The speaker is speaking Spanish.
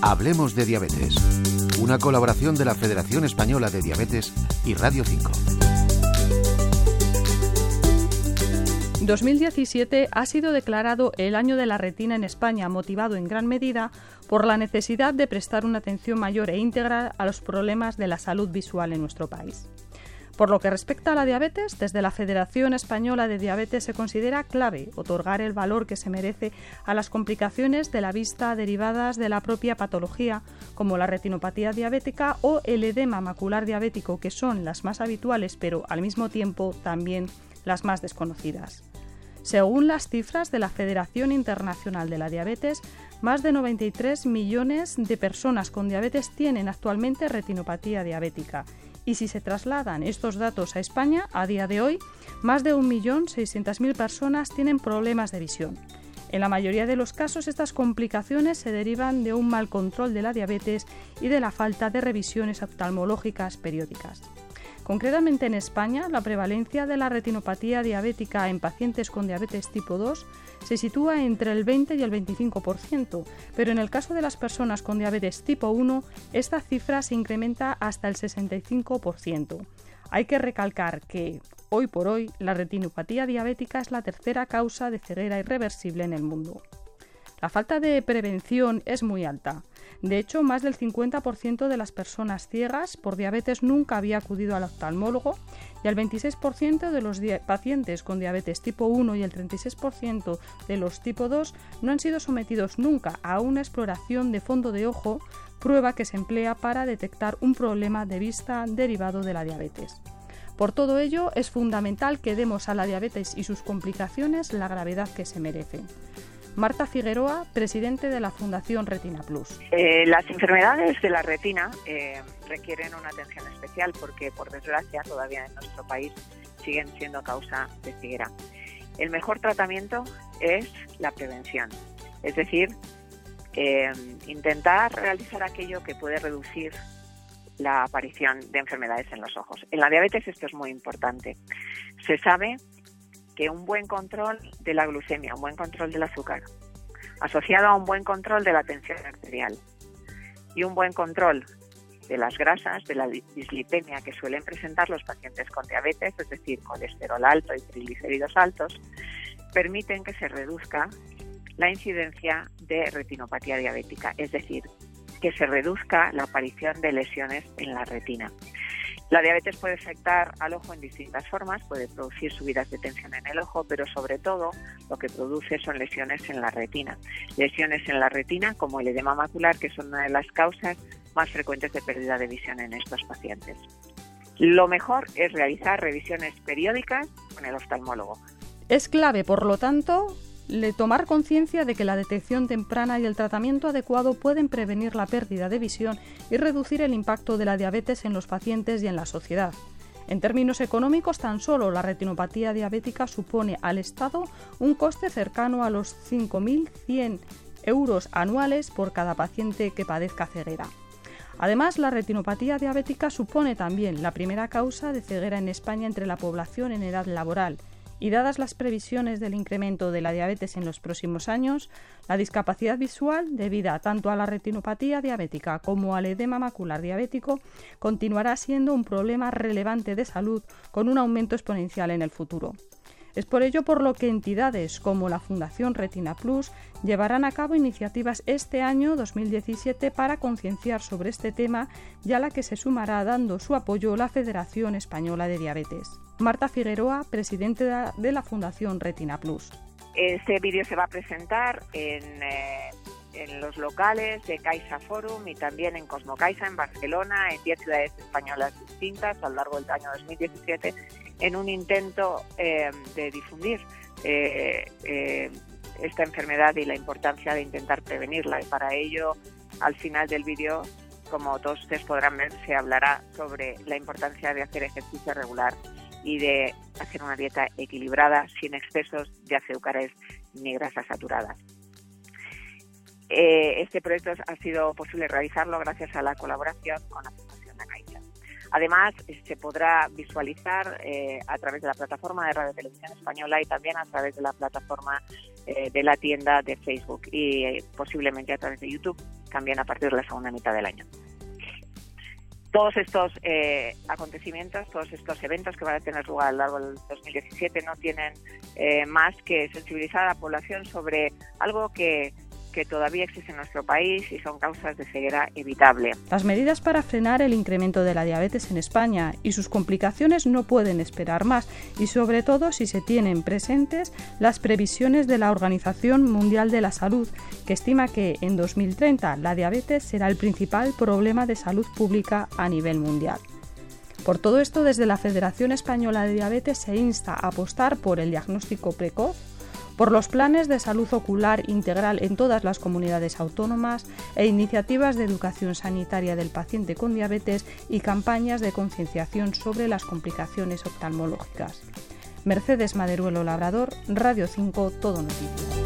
Hablemos de diabetes, una colaboración de la Federación Española de Diabetes y Radio 5. 2017 ha sido declarado el año de la retina en España, motivado en gran medida por la necesidad de prestar una atención mayor e íntegra a los problemas de la salud visual en nuestro país. Por lo que respecta a la diabetes, desde la Federación Española de Diabetes se considera clave otorgar el valor que se merece a las complicaciones de la vista derivadas de la propia patología, como la retinopatía diabética o el edema macular diabético, que son las más habituales, pero al mismo tiempo también las más desconocidas. Según las cifras de la Federación Internacional de la Diabetes, más de 93 millones de personas con diabetes tienen actualmente retinopatía diabética y si se trasladan estos datos a España, a día de hoy, más de 1.600.000 personas tienen problemas de visión. En la mayoría de los casos, estas complicaciones se derivan de un mal control de la diabetes y de la falta de revisiones oftalmológicas periódicas. Concretamente en España, la prevalencia de la retinopatía diabética en pacientes con diabetes tipo 2 se sitúa entre el 20 y el 25%, pero en el caso de las personas con diabetes tipo 1, esta cifra se incrementa hasta el 65%. Hay que recalcar que, hoy por hoy, la retinopatía diabética es la tercera causa de ceguera irreversible en el mundo. La falta de prevención es muy alta. De hecho, más del 50% de las personas ciegas por diabetes nunca había acudido al oftalmólogo y el 26% de los pacientes con diabetes tipo 1 y el 36% de los tipo 2 no han sido sometidos nunca a una exploración de fondo de ojo, prueba que se emplea para detectar un problema de vista derivado de la diabetes. Por todo ello, es fundamental que demos a la diabetes y sus complicaciones la gravedad que se merece. Marta Figueroa, presidente de la Fundación Retina Plus. Eh, las enfermedades de la retina eh, requieren una atención especial porque, por desgracia, todavía en nuestro país siguen siendo causa de ceguera. El mejor tratamiento es la prevención, es decir, eh, intentar realizar aquello que puede reducir la aparición de enfermedades en los ojos. En la diabetes esto es muy importante. Se sabe que un buen control de la glucemia, un buen control del azúcar, asociado a un buen control de la tensión arterial y un buen control de las grasas, de la dislipemia que suelen presentar los pacientes con diabetes, es decir, colesterol alto y triglicéridos altos, permiten que se reduzca la incidencia de retinopatía diabética, es decir, que se reduzca la aparición de lesiones en la retina. La diabetes puede afectar al ojo en distintas formas, puede producir subidas de tensión en el ojo, pero sobre todo lo que produce son lesiones en la retina. Lesiones en la retina como el edema macular, que son una de las causas más frecuentes de pérdida de visión en estos pacientes. Lo mejor es realizar revisiones periódicas con el oftalmólogo. Es clave, por lo tanto, tomar conciencia de que la detección temprana y el tratamiento adecuado pueden prevenir la pérdida de visión y reducir el impacto de la diabetes en los pacientes y en la sociedad. En términos económicos, tan solo la retinopatía diabética supone al Estado un coste cercano a los 5.100 euros anuales por cada paciente que padezca ceguera. Además, la retinopatía diabética supone también la primera causa de ceguera en España entre la población en edad laboral y dadas las previsiones del incremento de la diabetes en los próximos años, la discapacidad visual, debida tanto a la retinopatía diabética como al edema macular diabético, continuará siendo un problema relevante de salud con un aumento exponencial en el futuro. Es por ello por lo que entidades como la Fundación Retina Plus llevarán a cabo iniciativas este año 2017 para concienciar sobre este tema y a la que se sumará dando su apoyo la Federación Española de Diabetes. Marta Figueroa, presidente de la Fundación Retina Plus. Este vídeo se va a presentar en, eh, los locales de Caixa Forum y también en Cosmocaixa en Barcelona, en 10 ciudades españolas distintas a lo largo del año 2017 en un intento eh, de difundir eh, esta enfermedad y la importancia de intentar prevenirla. Y para ello, al final del vídeo, como todos ustedes podrán ver, se hablará sobre la importancia de hacer ejercicio regular y de hacer una dieta equilibrada sin excesos de azúcares ni grasas saturadas. este proyecto ha sido posible realizarlo gracias a la colaboración con la Fundación La. Además, se podrá visualizar eh, a través de la plataforma de Radio Televisión Española y también a través de la plataforma eh, de la tienda de Facebook y eh, posiblemente a través de YouTube. también a partir de la segunda mitad del año todos estos eh, acontecimientos, todos estos eventos que van a tener lugar a lo largo del 2017 no tienen eh, más que sensibilizar a la población sobre algo que que todavía existe en nuestro país y son causas de ceguera evitable. Las medidas para frenar el incremento de la diabetes en España y sus complicaciones no pueden esperar más y sobre todo si se tienen presentes las previsiones de la Organización Mundial de la Salud, que estima que en 2030 la diabetes será el principal problema de salud pública a nivel mundial. Por todo esto, desde la Federación Española de Diabetes se insta a apostar por el diagnóstico precoz, por los planes de salud ocular integral en todas las comunidades autónomas e iniciativas de educación sanitaria del paciente con diabetes y campañas de concienciación sobre las complicaciones oftalmológicas. Mercedes Maderuelo Labrador, Radio 5, Todo Noticias.